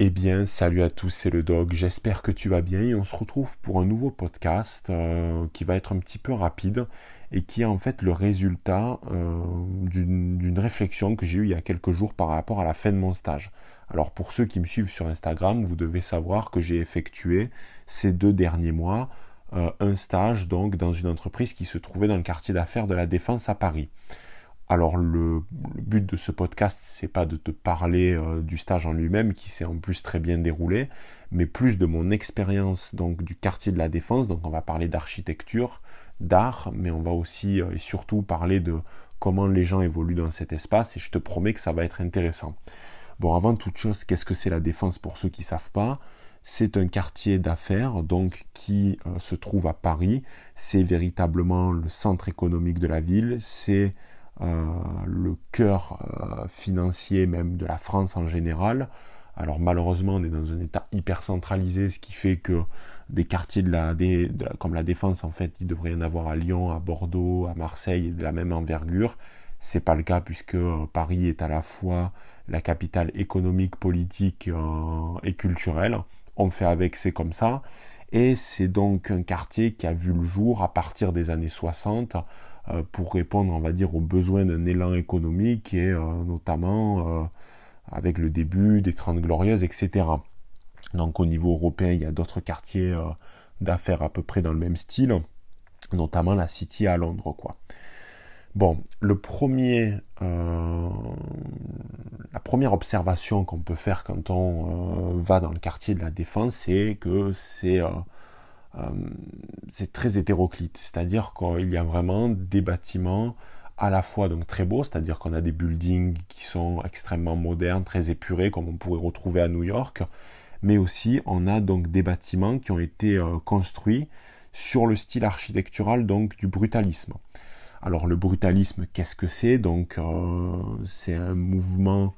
Eh bien, salut à tous, c'est le dog. J'espère que tu vas bien et on se retrouve pour un nouveau podcast euh, qui va être un petit peu rapide et qui est en fait le résultat euh, d'une réflexion que j'ai eue il y a quelques jours par rapport à la fin de mon stage. Alors pour ceux qui me suivent sur Instagram, vous devez savoir que j'ai effectué ces deux derniers mois euh, un stage donc dans une entreprise qui se trouvait dans le quartier d'affaires de la Défense à Paris. Alors le, but de ce podcast, c'est pas de te parler euh, du stage en lui-même, qui s'est en plus très bien déroulé, mais plus de mon expérience donc du quartier de la Défense. Donc on va parler d'architecture, d'art, mais on va aussi euh, et surtout parler de comment les gens évoluent dans cet espace. Et je te promets que ça va être intéressant. Bon, avant toute chose, qu'est-ce que c'est la Défense pour ceux qui savent pas? C'est un quartier d'affaires donc qui euh, se trouve à Paris. C'est véritablement le centre économique de la ville. C'est le cœur euh, financier même de la France en général. Alors malheureusement, on est dans un état hyper centralisé, ce qui fait que des quartiers comme la Défense, en fait, il devrait y en avoir à Lyon, à Bordeaux, à Marseille, de la même envergure. C'est pas le cas puisque euh, Paris est à la fois la capitale économique, politique et culturelle. On fait avec, c'est comme ça. Et c'est donc un quartier qui a vu le jour à partir des années 60 euh, pour répondre, on va dire, aux besoins d'un élan économique et euh, notamment euh, avec le début des Trente Glorieuses, etc. Donc au niveau européen, il y a d'autres quartiers d'affaires à peu près dans le même style, notamment la City à Londres. Bon, premier, la première observation qu'on peut faire quand on va dans le quartier de la Défense, c'est que c'est euh, c'est très hétéroclite, c'est-à-dire qu'il y a vraiment des bâtiments à la fois donc très beaux, c'est-à-dire qu'on a des buildings qui sont extrêmement modernes, très épurés, comme on pourrait retrouver à New York, mais aussi on a donc des bâtiments qui ont été euh, construits sur le style architectural donc du brutalisme. Alors le brutalisme, qu'est-ce que c'est? Donc euh, c'est un mouvement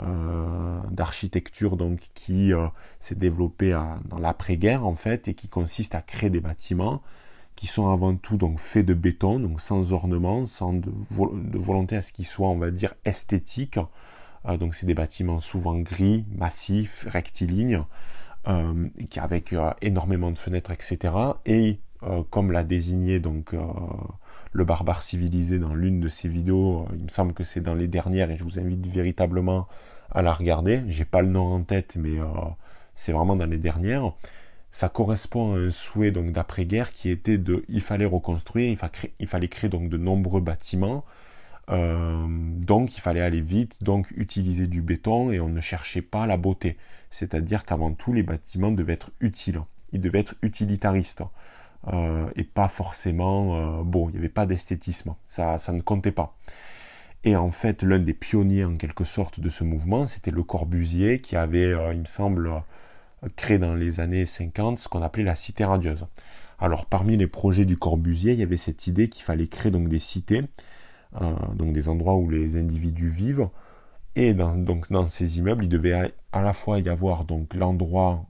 euh, d'architecture donc qui euh, s'est développé dans l'après-guerre en fait et qui consiste à créer des bâtiments qui sont avant tout donc faits de béton, donc sans ornement, sans de, volonté à ce qu'ils soient, on va dire, esthétiques. Euh, donc c'est des bâtiments souvent gris, massifs, rectilignes, qui avec énormément de fenêtres, etc. Et comme l'a désigné donc le barbare civilisé dans l'une de ses vidéos, il me semble que c'est dans les dernières et je vous invite véritablement à la regarder. J'ai pas le nom en tête, mais euh, c'est vraiment dans les dernières. Ça correspond à un souhait donc d'après-guerre qui était de, il fallait reconstruire, il, fallait créer donc de nombreux bâtiments. Euh, donc il fallait aller vite, donc utiliser du béton et on ne cherchait pas la beauté. C'est-à-dire qu'avant tout les bâtiments devaient être utiles, ils devaient être utilitaristes euh, et pas forcément bon. Il n'y avait pas d'esthétisme, ça, ça ne comptait pas. Et en fait, l'un des pionniers en quelque sorte de ce mouvement, c'était Le Corbusier, qui avait, euh, il me semble, euh, créé dans les années 50 ce qu'on appelait la cité radieuse. Alors parmi les projets du Corbusier, il y avait cette idée qu'il fallait créer donc des cités, euh, donc des endroits où les individus vivent. Et dans, donc dans ces immeubles, il devait à la fois y avoir donc l'endroit,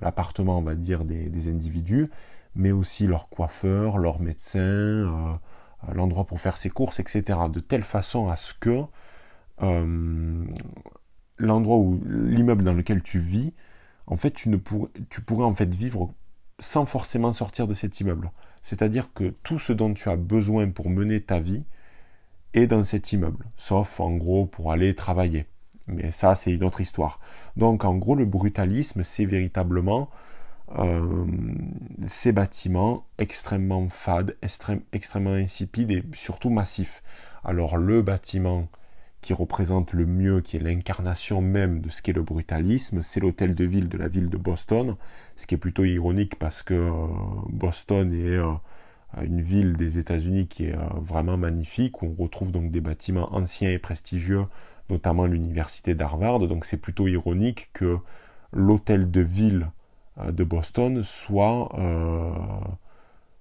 l'appartement, on va dire, des, individus, mais aussi leur coiffeur, leur médecin, l'endroit pour faire ses courses, etc. De telle façon à ce que euh, l'endroit où l'immeuble dans lequel tu vis, en fait, tu, ne tu pourrais en fait vivre sans forcément sortir de cet immeuble. C'est-à-dire que tout ce dont tu as besoin pour mener ta vie est dans cet immeuble, sauf en gros pour aller travailler. Mais ça, c'est une autre histoire. Donc, en gros, le brutalisme, c'est véritablement euh, ces bâtiments extrêmement fades, extrêmement insipides et surtout massifs. Alors le bâtiment qui représente le mieux, qui est l'incarnation même de ce qu'est le brutalisme, c'est l'hôtel de ville de la ville de Boston, ce qui est plutôt ironique parce que euh, Boston est euh, une ville des États-Unis qui est vraiment magnifique, où on retrouve donc des bâtiments anciens et prestigieux, notamment l'université d'Harvard, donc c'est plutôt ironique que l'hôtel de ville de Boston soit euh,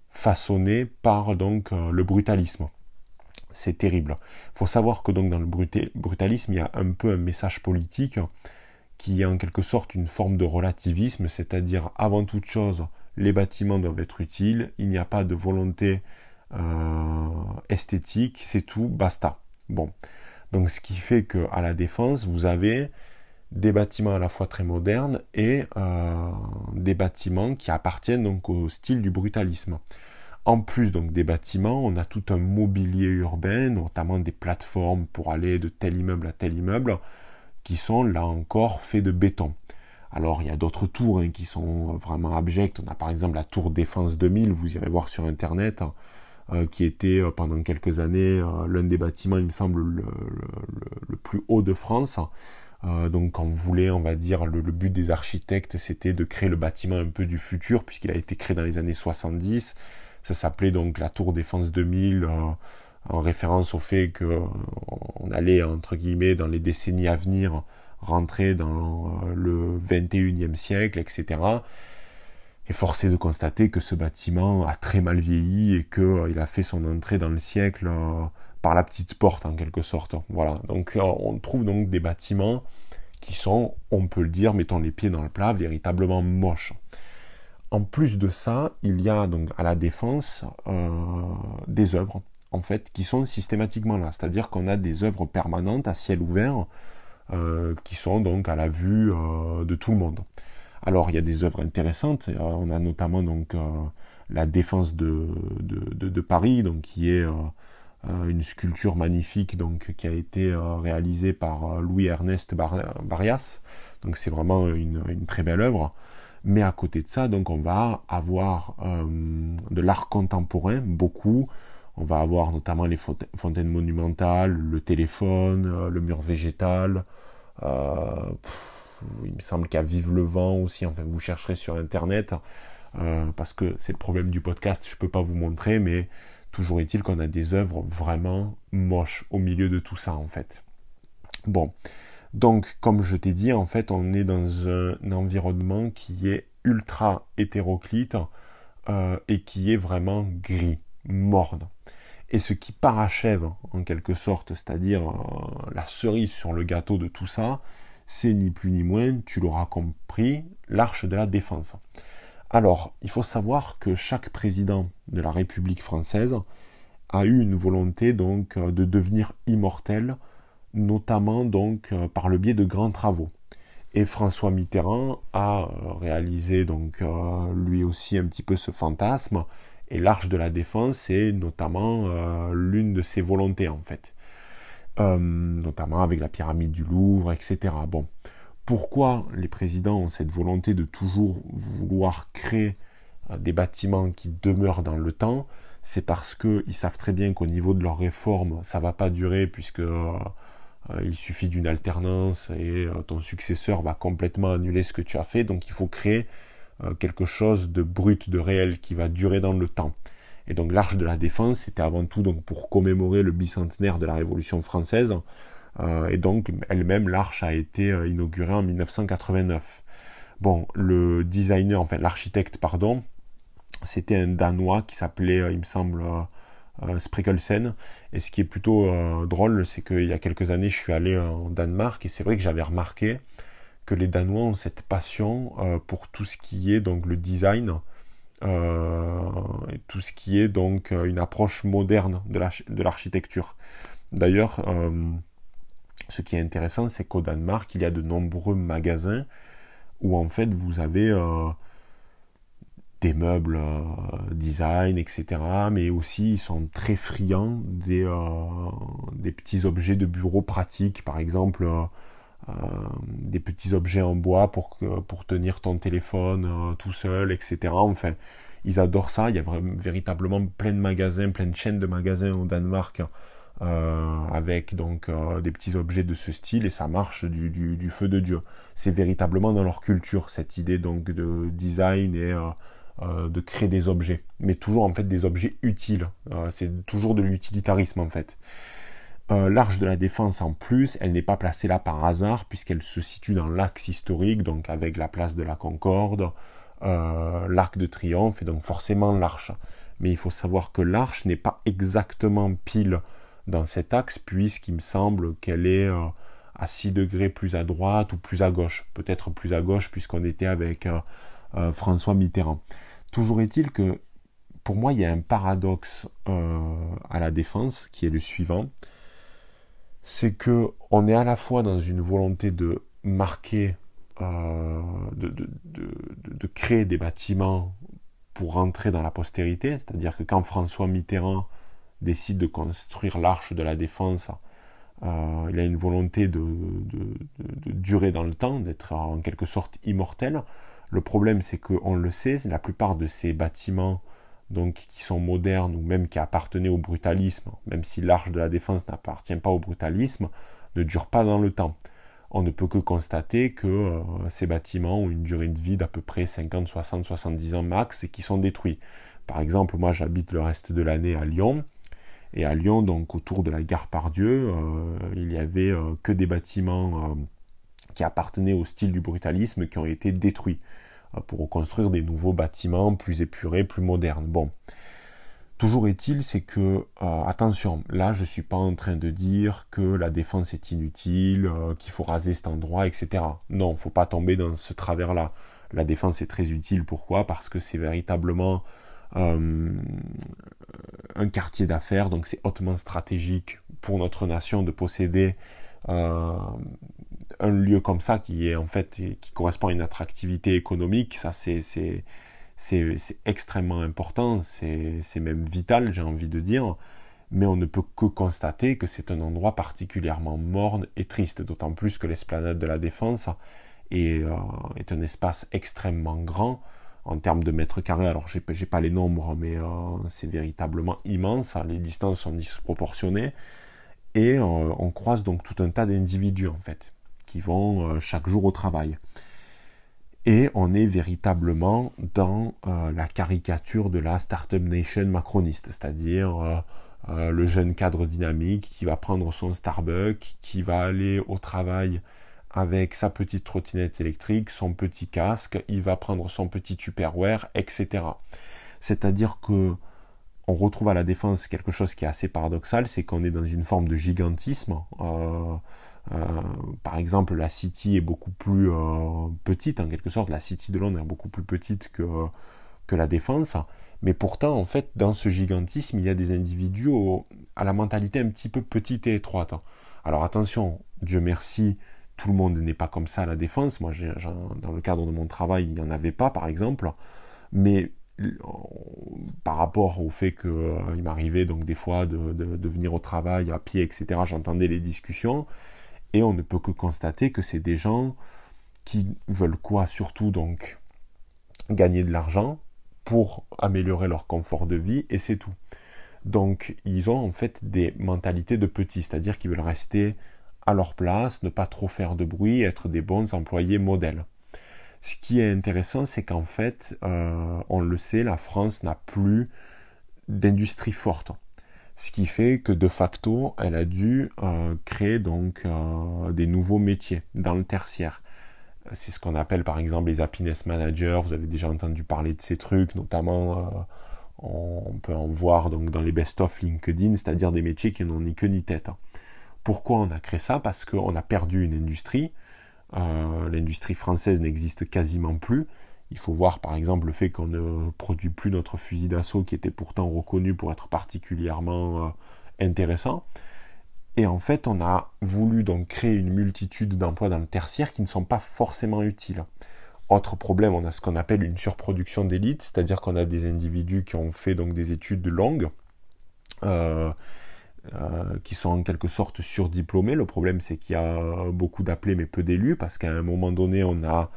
façonné par donc euh, le brutalisme. C'est terrible. Il faut savoir que donc dans le brutalisme, il y a un peu un message politique qui est en quelque sorte une forme de relativisme, c'est-à-dire avant toute chose, les bâtiments doivent être utiles, il n'y a pas de volonté esthétique, c'est tout, basta. Bon, donc ce qui fait que à la défense, vous avez des bâtiments à la fois très modernes et des bâtiments qui appartiennent donc au style du brutalisme. En plus donc des bâtiments, on a tout un mobilier urbain, notamment des plateformes pour aller de tel immeuble à tel immeuble, qui sont là encore faits de béton. Alors il y a d'autres tours hein, qui sont vraiment abjectes. On a par exemple la tour Défense 2000, vous irez voir sur internet, euh, qui était euh, pendant quelques années euh, l'un des bâtiments, il me semble, le, plus haut de France. Donc on voulait, on va dire, le, but des architectes, c'était de créer le bâtiment un peu du futur, puisqu'il a été créé dans les années 70. Ça s'appelait donc la Tour Défense 2000, en référence au fait qu'on allait, entre guillemets, dans les décennies à venir, rentrer dans le 21e siècle, etc est forcé de constater que ce bâtiment a très mal vieilli et qu'il euh, a fait son entrée dans le siècle euh, par la petite porte en quelque sorte. Voilà. Donc euh, on trouve donc des bâtiments qui sont, on peut le dire, mettons les pieds dans le plat, véritablement moches. En plus de ça, il y a donc à la défense des œuvres en fait qui sont systématiquement là, c'est-à-dire qu'on a des œuvres permanentes à ciel ouvert qui sont donc à la vue de tout le monde. Alors il y a des œuvres intéressantes. Euh, on a notamment donc euh, la défense de, de, Paris, donc qui est euh, une sculpture magnifique donc qui a été réalisée par Louis Ernest Barrias. Donc c'est vraiment une, très belle œuvre. Mais à côté de ça, donc on va avoir de l'art contemporain, beaucoup. On va avoir notamment les fontaines monumentales, le téléphone, le mur végétal il me semble qu'à Vive le Vent aussi, enfin vous chercherez sur internet, euh, parce que c'est le problème du podcast, je ne peux pas vous montrer, mais toujours est-il qu'on a des œuvres vraiment moches au milieu de tout ça en fait. Bon, donc comme je t'ai dit, en fait on est dans un environnement qui est ultra hétéroclite euh, et qui est vraiment gris, morne. Et ce qui parachève en quelque sorte, c'est-à-dire euh, la cerise sur le gâteau de tout ça, c'est ni plus ni moins, tu l'auras compris, l'arche de la défense. Alors, il faut savoir que chaque président de la République française a eu une volonté donc euh, de devenir immortel, notamment donc euh, par le biais de grands travaux. Et François Mitterrand a euh, réalisé donc lui aussi un petit peu ce fantasme. Et l'arche de la défense est notamment l'une de ses volontés en fait. Notamment avec la pyramide du Louvre, etc. Bon, pourquoi les présidents ont cette volonté de toujours vouloir créer euh, des bâtiments qui demeurent dans le temps C'est parce qu'ils savent très bien qu'au niveau de leur réforme, ça va pas durer puisque euh, il suffit d'une alternance et ton successeur va complètement annuler ce que tu as fait. Donc il faut créer quelque chose de brut, de réel, qui va durer dans le temps. Et donc l'Arche de la Défense, c'était avant tout donc pour commémorer le bicentenaire de la Révolution française. Euh, et donc elle-même, l'Arche a été euh, inaugurée en 1989. Bon, le designer, enfin l'architecte, pardon, c'était un Danois qui s'appelait, euh, il me semble, Sprickelsen. Et ce qui est plutôt drôle, c'est qu'il y a quelques années, je suis allé en Danemark et c'est vrai que j'avais remarqué que les Danois ont cette passion pour tout ce qui est donc le design tout ce qui est donc une approche moderne de l'architecture. D'ailleurs, ce qui est intéressant, c'est qu'au Danemark, il y a de nombreux magasins où en fait vous avez des meubles design, etc. Mais aussi ils sont très friands des, des petits objets de bureau pratiques, par exemple euh, des petits objets en bois pour, tenir ton téléphone euh, tout seul, etc. Enfin, ils adorent ça. Il y a véritablement plein de magasins, plein de chaînes de magasins au Danemark euh, avec donc des petits objets de ce style et ça marche du, feu de Dieu. C'est véritablement dans leur culture cette idée donc de design et de créer des objets, mais toujours en fait des objets utiles. c'est toujours de l'utilitarisme en fait. Euh, l'arche de la défense en plus, elle n'est pas placée là par hasard puisqu'elle se situe dans l'axe historique, donc avec la place de la Concorde, euh, l'arc de triomphe et donc forcément l'arche. Mais il faut savoir que l'arche n'est pas exactement pile dans cet axe puisqu'il me semble qu'elle est euh, à 6 degrés plus à droite ou plus à gauche. Peut-être plus à gauche puisqu'on était avec François Mitterrand. Toujours est-il que pour moi il y a un paradoxe à la défense qui est le suivant c'est que on est à la fois dans une volonté de marquer, euh, de, créer des bâtiments pour rentrer dans la postérité, c'est-à-dire que quand François Mitterrand décide de construire l'arche de la défense, euh, il a une volonté de, durer dans le temps, d'être en quelque sorte immortel. Le problème, c'est qu'on le sait, la plupart de ces bâtiments donc, qui sont modernes ou même qui appartenaient au brutalisme, même si l'arche de la défense n'appartient pas au brutalisme, ne durent pas dans le temps. On ne peut que constater que euh, ces bâtiments ont une durée de vie d'à peu près 50, 60, 70 ans max et qui sont détruits. Par exemple, moi j'habite le reste de l'année à Lyon. Et à Lyon, donc autour de la gare Pardieu, euh, il n'y avait euh, que des bâtiments qui appartenaient au style du brutalisme qui ont été détruits. Euh, pour reconstruire des nouveaux bâtiments plus épurés, plus modernes. Bon. Toujours est-il, c'est que, euh, attention, là je ne suis pas en train de dire que la défense est inutile, euh, qu'il faut raser cet endroit, etc. Non, il ne faut pas tomber dans ce travers-là. La défense est très utile, pourquoi? Parce que c'est véritablement un quartier d'affaires, donc c'est hautement stratégique pour notre nation de posséder un lieu comme ça qui est en fait qui correspond à une attractivité économique, ça c'est c'est extrêmement important, c'est même vital, j'ai envie de dire, mais on ne peut que constater que c'est un endroit particulièrement morne et triste, d'autant plus que l'esplanade de la Défense est, euh, est, un espace extrêmement grand en termes de mètres carrés. Alors, j'ai pas les nombres, mais euh, c'est véritablement immense, les distances sont disproportionnées, et euh, on croise donc tout un tas d'individus en fait qui vont euh, chaque jour au travail. Et on est véritablement dans la caricature de la Startup Nation macroniste, c'est-à-dire le jeune cadre dynamique qui va prendre son Starbucks, qui va aller au travail avec sa petite trottinette électrique, son petit casque, il va prendre son petit Tupperware, etc. C'est-à-dire que on retrouve à la défense quelque chose qui est assez paradoxal, c'est qu'on est dans une forme de gigantisme. Euh, par exemple, la City est beaucoup plus euh, petite, en quelque sorte, la City de Londres est beaucoup plus petite que, que la Défense, mais pourtant, en fait, dans ce gigantisme, il y a des individus à la mentalité un petit peu petite et étroite. Alors attention, Dieu merci, tout le monde n'est pas comme ça à la Défense. Moi, dans le cadre de mon travail, il n'y en avait pas, par exemple, mais par rapport au fait qu'il euh, m'arrivait donc des fois de, venir au travail à pied, etc., j'entendais les discussions, et on ne peut que constater que c'est des gens qui veulent quoi surtout donc gagner de l'argent pour améliorer leur confort de vie et c'est tout. Donc ils ont en fait des mentalités de petits, c'est-à-dire qu'ils veulent rester à leur place, ne pas trop faire de bruit, être des bons employés modèles. Ce qui est intéressant, c'est qu'en fait, euh, on le sait, la France n'a plus d'industrie forte. Ce qui fait que de facto, elle a dû euh, créer donc euh, des nouveaux métiers dans le tertiaire. C'est ce qu'on appelle par exemple les happiness managers. Vous avez déjà entendu parler de ces trucs, notamment on peut en voir donc dans les best-of LinkedIn, c'est-à-dire des métiers qui n'ont ni queue ni tête. Pourquoi on a créé ça Parce qu'on a perdu une industrie. L'industrie française n'existe quasiment plus. Il faut voir par exemple le fait qu'on ne produit plus notre fusil d'assaut qui était pourtant reconnu pour être particulièrement euh, intéressant. Et en fait, on a voulu donc créer une multitude d'emplois dans le tertiaire qui ne sont pas forcément utiles. Autre problème, on a ce qu'on appelle une surproduction d'élite, c'est-à-dire qu'on a des individus qui ont fait donc des études longues, euh, euh, qui sont en quelque sorte surdiplômés. Le problème, c'est qu'il y a beaucoup d'appelés mais peu d'élus, parce qu'à un moment donné, on a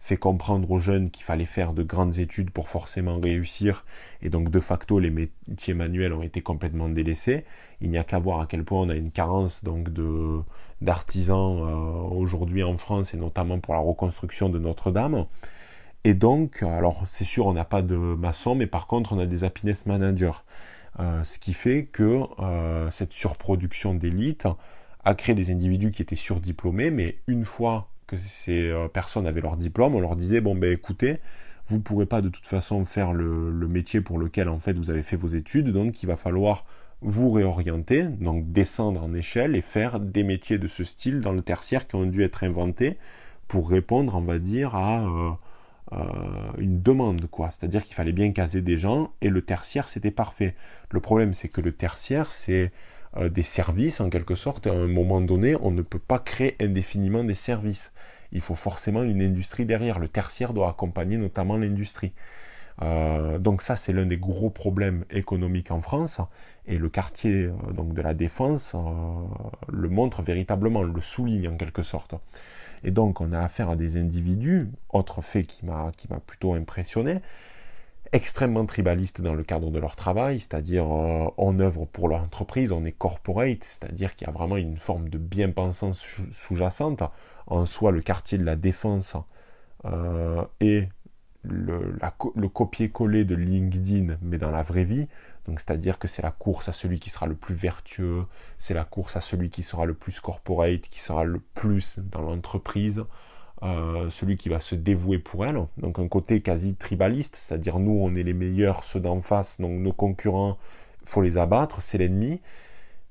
fait comprendre aux jeunes qu'il fallait faire de grandes études pour forcément réussir, et donc de facto les métiers manuels ont été complètement délaissés. Il n'y a qu'à voir à quel point on a une carence donc de d'artisans euh, aujourd'hui en France et notamment pour la reconstruction de Notre-Dame. Et donc, alors c'est sûr, on n'a pas de maçons, mais par contre, on a des happiness managers. Euh, ce qui fait que euh, cette surproduction d'élite a créé des individus qui étaient surdiplômés, mais une fois que ces euh, personnes avaient leur diplôme, on leur disait bon ben écoutez, vous ne pourrez pas de toute façon faire le, métier pour lequel en fait vous avez fait vos études, donc il va falloir vous réorienter, donc descendre en échelle et faire des métiers de ce style dans le tertiaire qui ont dû être inventés pour répondre, on va dire, à euh, une demande, quoi. C'est-à-dire qu'il fallait bien caser des gens et le tertiaire c'était parfait. Le problème c'est que le tertiaire c'est des services en quelque sorte. À un moment donné, on ne peut pas créer indéfiniment des services. Il faut forcément une industrie derrière. Le tertiaire doit accompagner notamment l'industrie. Euh, donc ça, c'est l'un des gros problèmes économiques en France. Et le quartier euh, donc de la défense euh, le montre véritablement, le souligne en quelque sorte. Et donc on a affaire à des individus, autre fait qui m'a plutôt impressionné, extrêmement tribalistes dans le cadre de leur travail, c'est-à-dire on œuvre pour leur entreprise, on est corporate, c'est-à-dire qu'il y a vraiment une forme de bien-pensance sous-jacente. En soi, le quartier de la défense euh, et le copier-coller de LinkedIn, mais dans la vraie vie. C'est-à-dire que c'est la course à celui qui sera le plus vertueux, c'est la course à celui qui sera le plus corporate, qui sera le plus dans l'entreprise, euh, celui qui va se dévouer pour elle. Donc, un côté quasi tribaliste, c'est-à-dire nous, on est les meilleurs, ceux d'en face, donc nos concurrents, faut les abattre, c'est l'ennemi.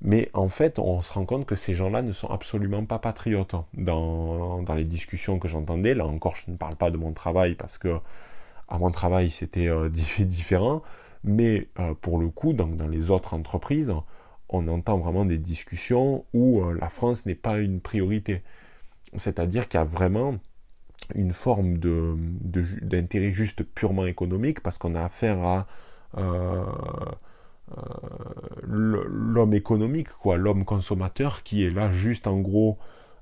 Mais en fait, on se rend compte que ces gens-là ne sont absolument pas patriotes. Dans, dans les discussions que j'entendais, là encore, je ne parle pas de mon travail parce que à mon travail, c'était euh, différent. Mais euh, pour le coup, dans, les autres entreprises, on entend vraiment des discussions où euh, la France n'est pas une priorité. C'est-à-dire qu'il y a vraiment une forme d'intérêt juste purement économique parce qu'on a affaire à euh, l'homme économique, quoi, l'homme consommateur qui est là juste en gros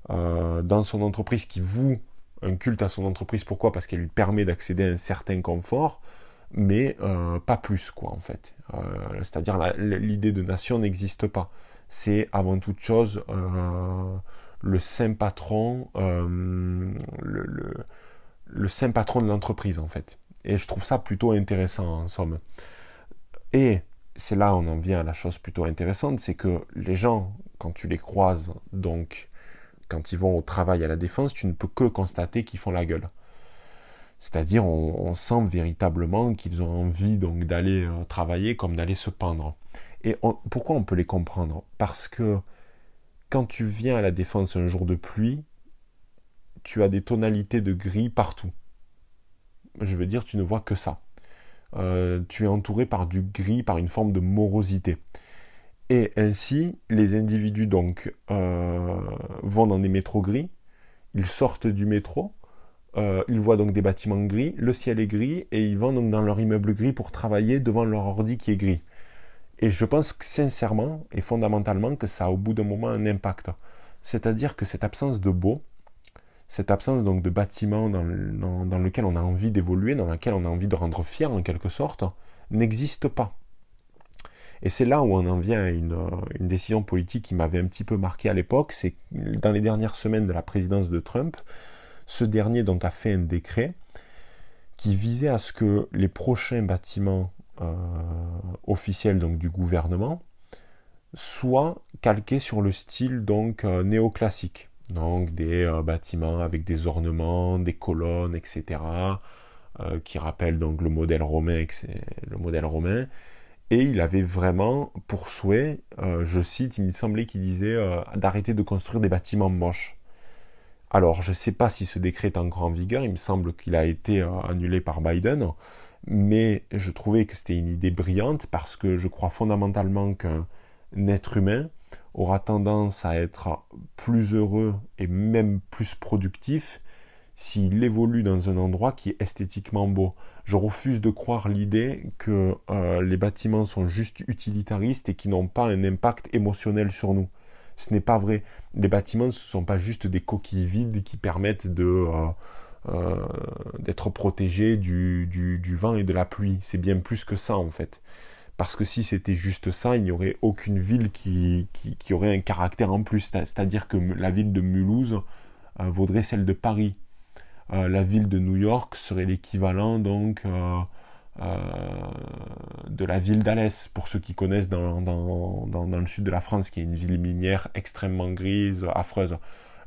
dans son entreprise, qui voue un culte à son entreprise. Pourquoi? Parce qu'elle lui permet d'accéder à un certain confort, mais euh, pas plus, quoi, en fait. C'est-à-dire l'idée de nation n'existe pas. C'est avant toute chose le saint patron, le, le, saint patron de l'entreprise, en fait. Et je trouve ça plutôt intéressant, en somme. Et c'est là on en vient à la chose plutôt intéressante, c'est que les gens, quand tu les croises, donc quand ils vont au travail à la défense, tu ne peux que constater qu'ils font la gueule. C'est-à-dire, on, sent véritablement qu'ils ont envie donc d'aller euh, travailler comme d'aller se pendre. Et pourquoi on peut les comprendre? Parce que quand tu viens à la défense un jour de pluie, tu as des tonalités de gris partout. Je veux dire, tu ne vois que ça. Euh, tu es entouré par du gris, par une forme de morosité. Et ainsi, les individus donc euh, vont dans des métros gris, ils sortent du métro, euh, ils voient donc des bâtiments gris, le ciel est gris, et ils vont donc dans leur immeuble gris pour travailler devant leur ordi qui est gris. Et je pense que sincèrement et fondamentalement que ça a au bout d'un moment un impact. C'est-à-dire que cette absence de beau, cette absence donc de bâtiment dans, lequel on a envie d'évoluer, dans lequel on a envie de rendre fier en quelque sorte, n'existe pas. Et c'est là où on en vient à une, décision politique qui m'avait un petit peu marqué à l'époque, c'est dans les dernières semaines de la présidence de Trump, ce dernier donc a fait un décret qui visait à ce que les prochains bâtiments euh, officiels donc du gouvernement soient calqués sur le style donc euh, néoclassique donc des euh, bâtiments avec des ornements, des colonnes, etc., qui rappellent donc le modèle romain, le modèle romain. Et il avait vraiment pour souhait, je cite, il me semblait qu'il disait d'arrêter de construire des bâtiments moches. Alors, je ne sais pas si ce décret est encore en vigueur, il me semble qu'il a été annulé par Biden, mais je trouvais que c'était une idée brillante parce que je crois fondamentalement qu'un être humain aura tendance à être plus heureux et même plus productif s'il évolue dans un endroit qui est esthétiquement beau. Je refuse de croire l'idée que euh, les bâtiments sont juste utilitaristes et qui n'ont pas un impact émotionnel sur nous. Ce n'est pas vrai. Les bâtiments, ce ne sont pas juste des coquilles vides qui permettent de, euh, euh, d'être protégés du, vent et de la pluie. C'est bien plus que ça en fait. Parce que si c'était juste ça, il n'y aurait aucune ville qui, aurait un caractère en plus. C'est-à-dire que la ville de Mulhouse euh, vaudrait celle de Paris. La ville de New York serait l'équivalent donc de la ville d'Alès, pour ceux qui connaissent dans, dans, dans, dans, le sud de la France, qui est une ville minière extrêmement grise, affreuse.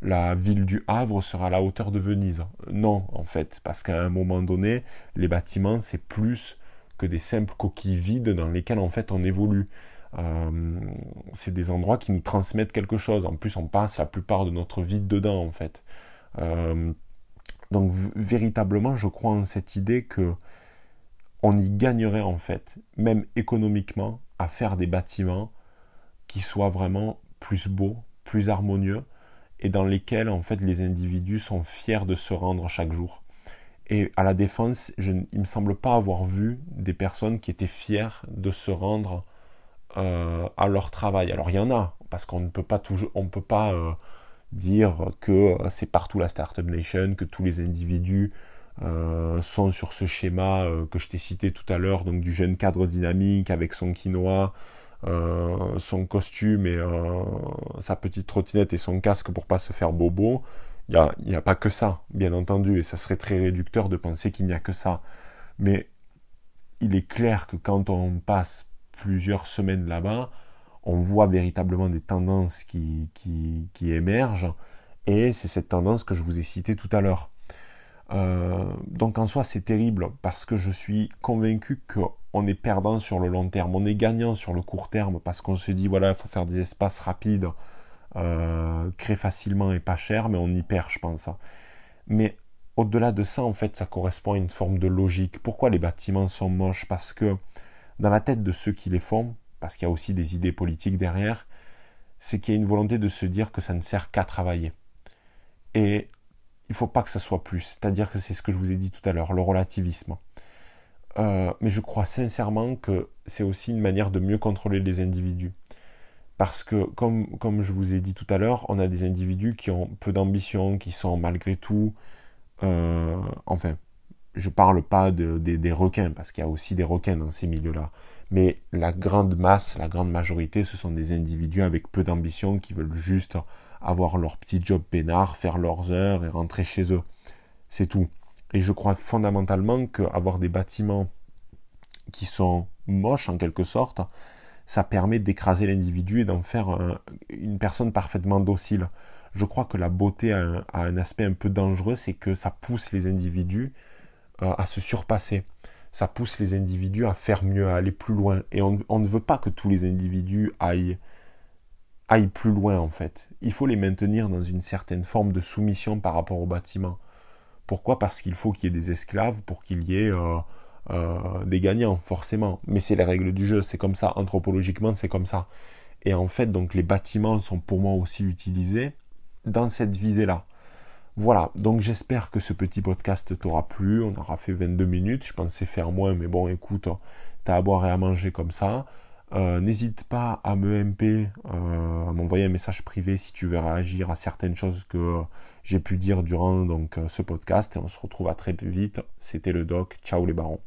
La ville du Havre sera à la hauteur de Venise. Non, en fait, parce qu'à un moment donné, les bâtiments, c'est plus que des simples coquilles vides dans lesquelles en fait on évolue. Euh, c'est des endroits qui nous transmettent quelque chose. En plus, on passe la plupart de notre vie dedans en fait. Euh, donc véritablement, je crois en cette idée que on y gagnerait en fait, même économiquement, à faire des bâtiments qui soient vraiment plus beaux, plus harmonieux, et dans lesquels en fait les individus sont fiers de se rendre chaque jour. Et à la défense, je, il ne me semble pas avoir vu des personnes qui étaient fières de se rendre euh, à leur travail. Alors il y en a, parce qu'on ne peut pas toujours, on peut pas euh, dire que c'est partout la Startup Nation, que tous les individus euh, sont sur ce schéma que je t'ai cité tout à l'heure, donc du jeune cadre dynamique avec son quinoa, son costume et sa petite trottinette et son casque pour pas se faire bobo. Il n'y a, a, pas que ça, bien entendu, et ça serait très réducteur de penser qu'il n'y a que ça. Mais il est clair que quand on passe plusieurs semaines là-bas, on voit véritablement des tendances qui, qui, émergent, et c'est cette tendance que je vous ai citée tout à l'heure. Euh, donc en soi c'est terrible parce que je suis convaincu qu'on est perdant sur le long terme, on est gagnant sur le court terme parce qu'on se dit voilà il faut faire des espaces rapides, euh, créer facilement et pas cher, mais on y perd je pense. Mais au-delà de ça en fait ça correspond à une forme de logique. Pourquoi les bâtiments sont moches? Parce que dans la tête de ceux qui les font, parce qu'il y a aussi des idées politiques derrière, c'est qu'il y a une volonté de se dire que ça ne sert qu'à travailler. Et il ne faut pas que ça soit plus. C'est-à-dire que c'est ce que je vous ai dit tout à l'heure, le relativisme. Euh, mais je crois sincèrement que c'est aussi une manière de mieux contrôler les individus. Parce que, comme, comme je vous ai dit tout à l'heure, on a des individus qui ont peu d'ambition, qui sont malgré tout... Euh, enfin, je parle pas de, des requins, parce qu'il y a aussi des requins dans ces milieux-là. Mais la grande masse, la grande majorité, ce sont des individus avec peu d'ambition qui veulent juste avoir leur petit job peinard, faire leurs heures et rentrer chez eux. C'est tout. Et je crois fondamentalement qu'avoir des bâtiments qui sont moches en quelque sorte, ça permet d'écraser l'individu et d'en faire une personne parfaitement docile. Je crois que la beauté a un aspect un peu dangereux, c'est que ça pousse les individus euh, à se surpasser. Ça pousse les individus à faire mieux, à aller plus loin. Et on, ne veut pas que tous les individus aillent, aillent plus loin en fait. Il faut les maintenir dans une certaine forme de soumission par rapport au bâtiment. Pourquoi? Parce qu'il faut qu'il y ait des esclaves pour qu'il y ait euh, euh, des gagnants, forcément. Mais c'est les règles du jeu, c'est comme ça. Anthropologiquement, c'est comme ça. Et en fait, donc les bâtiments sont pour moi aussi utilisés dans cette visée-là. Voilà, donc j'espère que ce petit podcast t'aura plu. On aura fait 22 minutes. Je pensais faire moins, mais bon, écoute, t'as à boire et à manger comme ça. Euh, n'hésite pas à me MP, euh, à m'envoyer un message privé si tu veux réagir à certaines choses que j'ai pu dire durant donc, ce podcast. Et on se retrouve à très vite. C'était le doc. Ciao les barons.